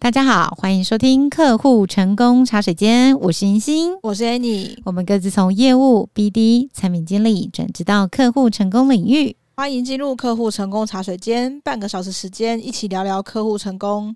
大家好，欢迎收听客户成功茶水间，我是银星，我是 Annie，我们各自从业务、BD、产品经理转职到客户成功领域，欢迎进入客户成功茶水间，半个小时时间一起聊聊客户成功。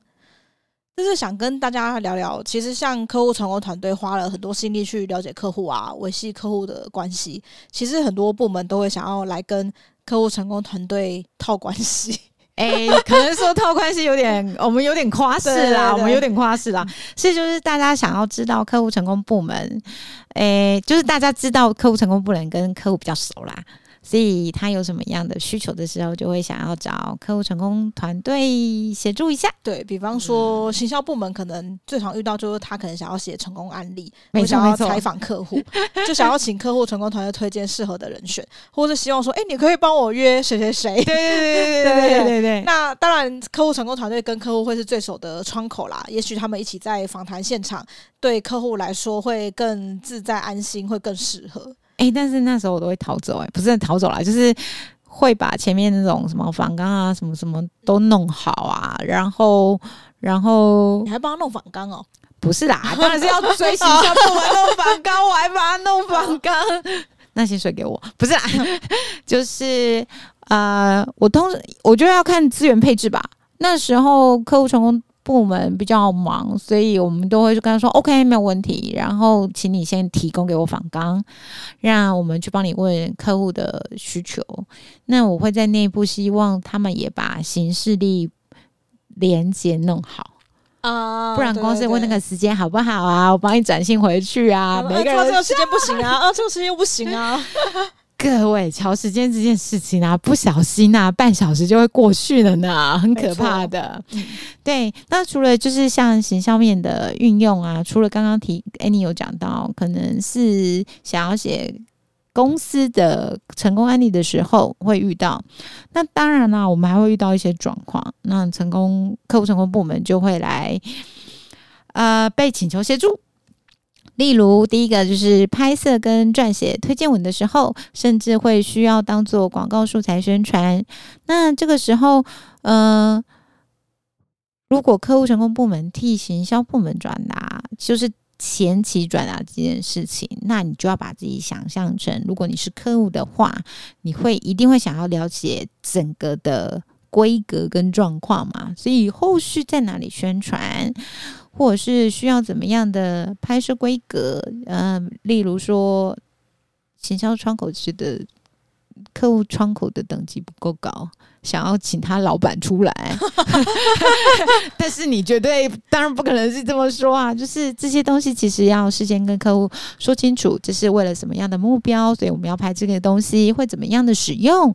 就是想跟大家聊聊，其实像客户成功团队花了很多心力去了解客户啊，维系客户的关系，其实很多部门都会想要来跟客户成功团队套关系。哎、欸，可能说套关系有点，我们有点夸饰啦，我们有点夸饰啦。所以就是大家想要知道客户成功部门，哎、欸，就是大家知道客户成功部门跟客户比较熟啦。所以他有什么样的需求的时候，就会想要找客户成功团队协助一下。对比方说，行销部门可能最常遇到，就是他可能想要写成功案例，没想要采访客户，就想要请客户成功团队推荐适合的人选，或是希望说，哎，你可以帮我约谁谁谁。对对对对对对对 对。那当然，客户成功团队跟客户会是最首的窗口啦。也许他们一起在访谈现场，对客户来说会更自在、安心，会更适合。哎、欸，但是那时候我都会逃走、欸，哎，不是逃走啦，就是会把前面那种什么访纲啊，什么什么都弄好啊，然后，然后你还帮他弄访纲哦？不是啦，当然是要追形象部门弄反刚，我还帮他弄反刚，那薪水给我，不是啦，就是呃，我通我觉得要看资源配置吧，那时候客户成功。部门比较忙，所以我们都会跟他说：“OK，没有问题。”然后，请你先提供给我访纲，让我们去帮你问客户的需求。那我会在内部希望他们也把行事力连接弄好啊，不然光是问那个时间好不好啊？我帮你转信回去啊。每个人、啊、这个时间不行啊，啊，这个时间又不行啊。各位，瞧时间这件事情啊，不小心啊，半小时就会过去了呢，很可怕的。对，那除了就是像形象面的运用啊，除了刚刚提 Annie 有讲到，可能是想要写公司的成功案例的时候会遇到。那当然啦，我们还会遇到一些状况，那成功客户成功部门就会来，呃，被请求协助。例如，第一个就是拍摄跟撰写推荐文的时候，甚至会需要当做广告素材宣传。那这个时候，呃，如果客户成功部门替行销部门转达，就是前期转达这件事情，那你就要把自己想象成，如果你是客户的话，你会一定会想要了解整个的规格跟状况嘛？所以后续在哪里宣传？或者是需要怎么样的拍摄规格？嗯、例如说，行销窗口期的客户窗口的等级不够高。想要请他老板出来，但是你绝对当然不可能是这么说啊！就是这些东西其实要事先跟客户说清楚，这是为了什么样的目标，所以我们要拍这个东西会怎么样的使用，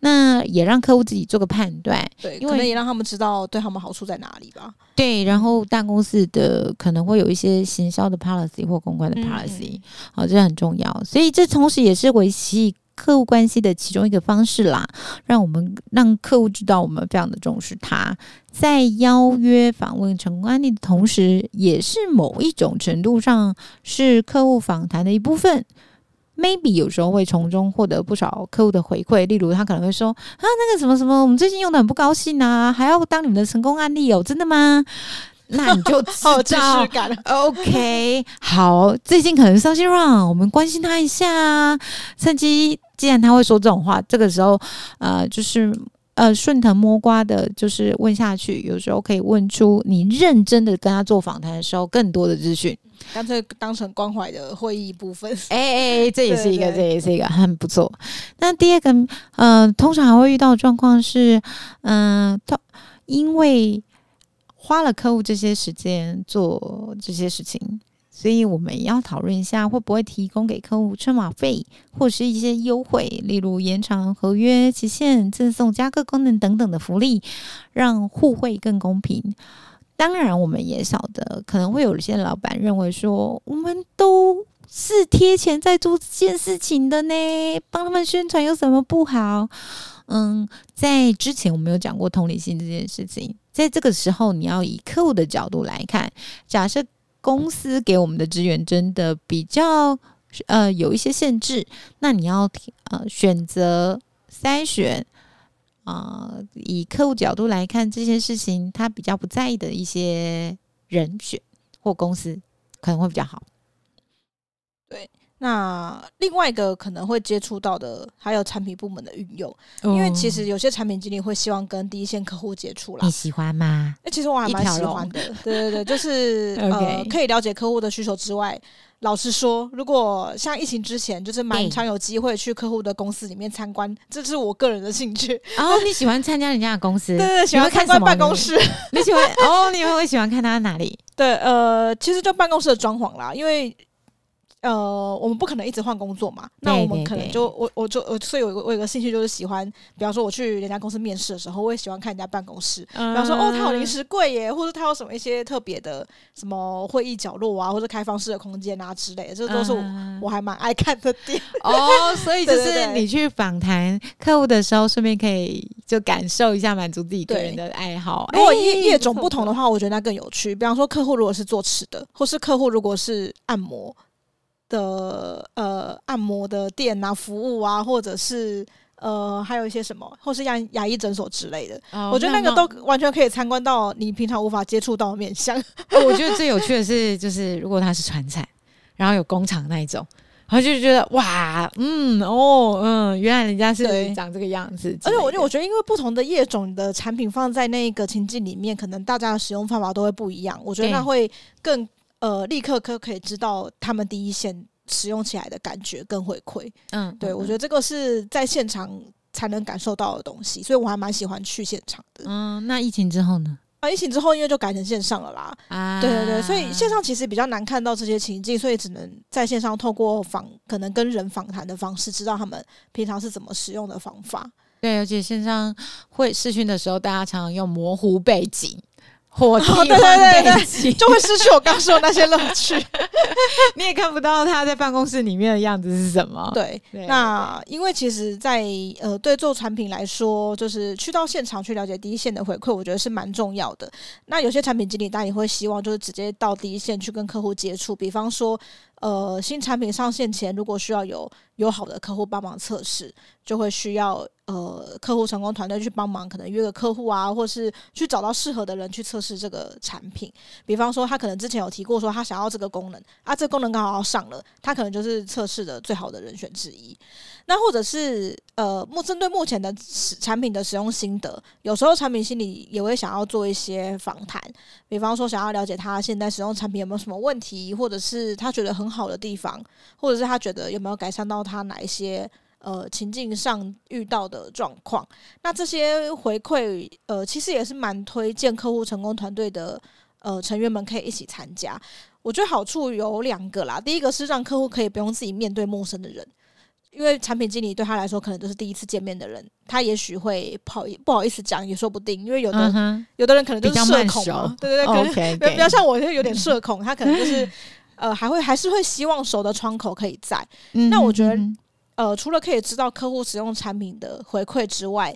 那也让客户自己做个判断，对，因为可能也让他们知道对他们好处在哪里吧。对，然后大公司的可能会有一些行销的 policy 或公关的 policy，好、嗯，这很重要，所以这同时也是维系。客户关系的其中一个方式啦，让我们让客户知道我们非常的重视他，在邀约访问成功案例的同时，也是某一种程度上是客户访谈的一部分。Maybe 有时候会从中获得不少客户的回馈，例如他可能会说啊，那个什么什么，我们最近用的很不高兴啊，还要当你们的成功案例哦，真的吗？那你就知道，OK，好，最近可能伤心 run，我们关心他一下，趁机，既然他会说这种话，这个时候，呃，就是呃顺藤摸瓜的，就是问下去，有时候可以问出你认真的跟他做访谈的时候更多的资讯，干脆当成关怀的会议部分，哎哎哎，这也是一个，对对对，这也是一个很不错。那第二个，呃，通常还会遇到的状况是，嗯、呃，他因为。花了客户这些时间做这些事情，所以我们要讨论一下，会不会提供给客户车马费或是一些优惠，例如延长合约期限、赠送加购功能等等的福利，让互惠更公平。当然，我们也晓得可能会有一些老板认为说，我们都是贴钱在做这件事情的呢，帮他们宣传有什么不好？嗯，在之前我们有讲过同理心这件事情。在这个时候，你要以客户的角度来看。假设公司给我们的资源真的比较呃有一些限制，那你要呃选择筛选啊、以客户角度来看这件事情，他比较不在意的一些人选或公司，可能会比较好。对。那另外一个可能会接触到的，还有产品部门的运用，因为其实有些产品经理会希望跟第一线客户接触啦。你喜欢吗？哎，其实我还蛮喜欢的。对对对，就是 呃，可以了解客户的需求之外，老实说，如果像疫情之前，就是蛮常有机会去客户的公司里面参观，这是我个人的兴趣。哦，你喜欢参加人家的公司？对 对对，喜欢参观办公室。你喜欢？哦，你会喜欢看他哪里？对，呃，其实就办公室的装潢啦，因为。呃，我们不可能一直换工作嘛，那我们可能就我我就我所以我我有个兴趣就是喜欢，比方说我去人家公司面试的时候，我也喜欢看人家办公室，嗯、比方说哦，他有零食柜耶，或者他有什么一些特别的什么会议角落啊，或者开放式的空间啊之类的，这都是我、嗯、我还蛮爱看的点。哦，所以 就是你去访谈客户的时候，顺便可以就感受一下，满足自己个人的爱好。如果业业种不同的 话，我觉得那更有趣。比方说，客户如果是做吃的，或是客户如果是按摩。的呃按摩的店啊，服务啊，或者是呃还有一些什么，或是牙牙医诊所之类的，哦、我觉得那个都完全可以参观到你平常无法接触到的面相。我觉得最有趣的是，就是如果它是传产，然后有工厂那一种，然后就觉得哇，嗯哦嗯，原来人家是长这个样子。而且我就，我觉得因为不同的业种的产品放在那个情境里面，可能大家的使用方法都会不一样。我觉得那会更。呃，立刻可可以知道他们第一线使用起来的感觉跟回馈，嗯，对，我觉得这个是在现场才能感受到的东西，所以我还蛮喜欢去现场的。嗯，那疫情之后呢？啊，疫情之后因为就改成线上了啦，啊，对对对，所以线上其实比较难看到这些情境，所以只能在线上透过访，可能跟人访谈的方式，知道他们平常是怎么使用的方法。对，而且线上会视讯的时候，大家常常用模糊背景。火替换背景，哦、对对对对，就会失去我刚说的那些乐趣。你也看不到他在办公室里面的样子是什么。对，对那因为其实在，在呃，对做产品来说，就是去到现场去了解第一线的回馈，我觉得是蛮重要的。那有些产品经理当然也会希望，就是直接到第一线去跟客户接触，比方说。呃，新产品上线前，如果需要有友好的客户帮忙测试，就会需要呃客户成功团队去帮忙，可能约个客户啊，或是去找到适合的人去测试这个产品。比方说，他可能之前有提过说他想要这个功能啊，这个功能刚好要上了，他可能就是测试的最好的人选之一。那或者是呃，目针对目前的产品的使用心得，有时候产品经理也会想要做一些访谈，比方说想要了解他现在使用产品有没有什么问题，或者是他觉得很好的地方，或者是他觉得有没有改善到他哪一些呃情境上遇到的状况。那这些回馈呃，其实也是蛮推荐客户成功团队的呃成员们可以一起参加。我觉得好处有两个啦，第一个是让客户可以不用自己面对陌生的人。因为产品经理对他来说可能都是第一次见面的人，他也许会不好不好意思讲，也说不定。因为有的、嗯、有的人可能就是社恐嘛，对对对，可能 okay, okay. 比较像我就有点社恐，他可能就是呃还会还是会希望熟的窗口可以在。那我觉得呃除了可以知道客户使用产品的回馈之外，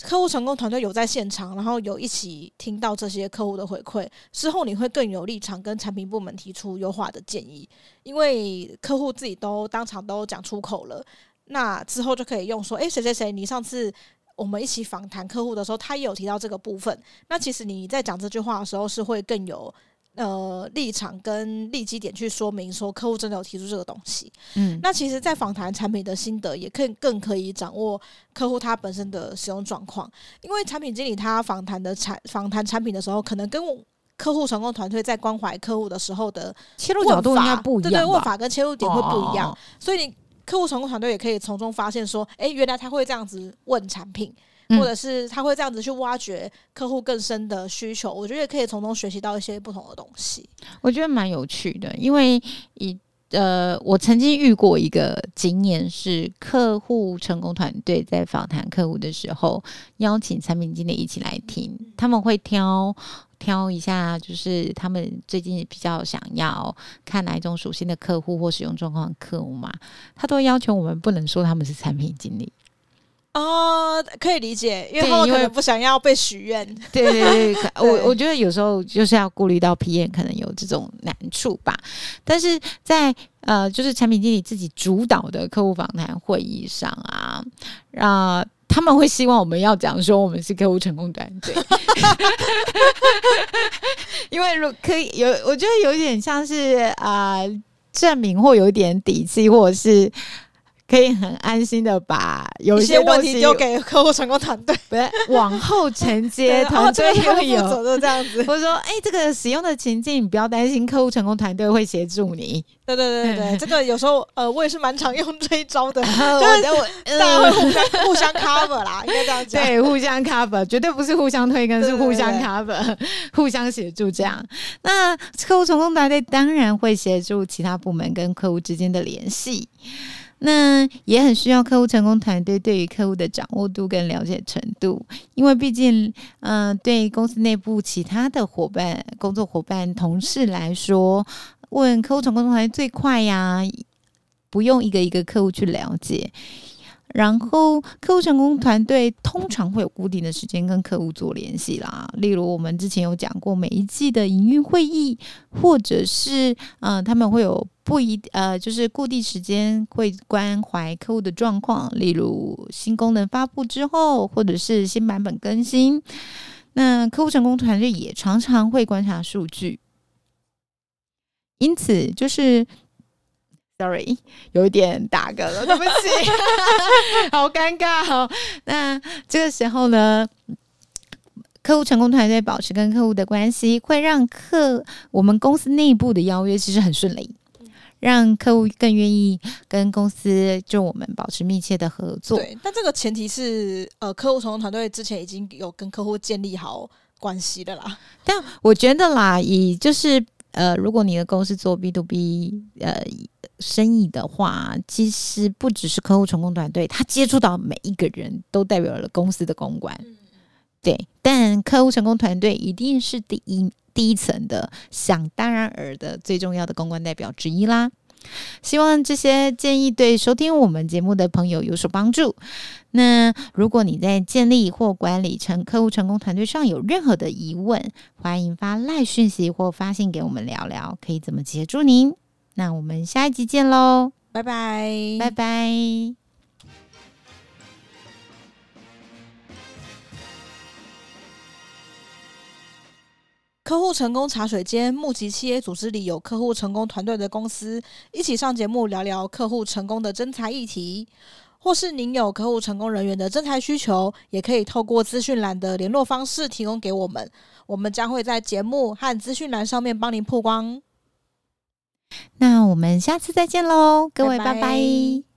客户成功团队有在现场，然后有一起听到这些客户的回馈之后，你会更有立场跟产品部门提出优化的建议，因为客户自己都当场都讲出口了，那之后就可以用说，诶，谁谁谁，你上次我们一起访谈客户的时候，他也有提到这个部分，那其实你在讲这句话的时候是会更有。呃，立场跟立基点去说明说客户真的有提出这个东西，嗯，那其实，在访谈产品的心得，也可以更可以掌握客户他本身的使用状况，因为产品经理他访谈的产访谈产品的时候，可能跟客户成功团队在关怀客户的时候的切入角度应该不一样，对对，问法跟切入点会不一样，哦、所以你客户成功团队也可以从中发现说，哎、欸，原来他会这样子问产品。或者是他会这样子去挖掘客户更深的需求，我觉得也可以从中学习到一些不同的东西。我觉得蛮有趣的，因为以呃，我曾经遇过一个经验是，客户成功团队在访谈客户的时候，邀请产品经理一起来听，他们会挑挑一下，就是他们最近比较想要看哪一种属性的客户或使用状况的客户嘛，他都要求我们不能说他们是产品经理。哦，可以理解，因为他们可能不想要被许愿。对对对，对 我我觉得有时候就是要顾虑到 PM 可能有这种难处吧。但是在呃，就是产品经理自己主导的客户访谈会议上啊，啊、呃，他们会希望我们要讲说我们是客户成功团队，因为如可以有，我觉得有点像是啊、呃、证明或有点底气，或者是。可以很安心的把有一些问题丢给客户成功团队，不是往后承接 团队又有的这样子，我说，哎、欸，这个使用的情境，你不要担心，客户成功团队会协助你。对对对对，这个有时候呃，我也是蛮常用这一招的，就是我大家会互相互相 cover 啦，应该这样讲。对，互相 cover，绝对不是互相推更，是互相 cover，对对对对互相协助这样。那客户成功团队当然会协助其他部门跟客户之间的联系。那也很需要客户成功团队对于客户的掌握度跟了解程度，因为毕竟，嗯、呃，对公司内部其他的伙伴、工作伙伴、同事来说，问客户成功团队最快呀，不用一个一个客户去了解。然后，客户成功团队通常会有固定的时间跟客户做联系啦。例如，我们之前有讲过每一季的营运会议，或者是嗯、呃，他们会有不一呃，就是固定时间会关怀客户的状况。例如，新功能发布之后，或者是新版本更新，那客户成功团队也常常会观察数据。因此，就是。Sorry，有一点打嗝了，对不起，好尴尬。哦，那这个时候呢，客户成功团队保持跟客户的关系，会让客我们公司内部的邀约其实很顺利，让客户更愿意跟公司就我们保持密切的合作。对，但这个前提是呃，客户成功团队之前已经有跟客户建立好关系的啦。但我觉得啦，以就是呃，如果你的公司做 B to B，呃。生意的话，其实不只是客户成功团队，他接触到每一个人都代表了公司的公关，对。但客户成功团队一定是第一第一层的，想当然尔的最重要的公关代表之一啦。希望这些建议对收听我们节目的朋友有所帮助。那如果你在建立或管理成客户成功团队上有任何的疑问，欢迎发赖讯息或发信给我们聊聊，可以怎么协助您。那我们下一集见喽，拜拜，拜拜。客户成功茶水间，募集企业组织里有客户成功团队的公司，一起上节目聊聊客户成功的真才议题。或是您有客户成功人员的真才需求，也可以透过资讯栏的联络方式提供给我们，我们将会在节目和资讯栏上面帮您曝光。那我们下次再见喽，各位，拜拜。拜拜。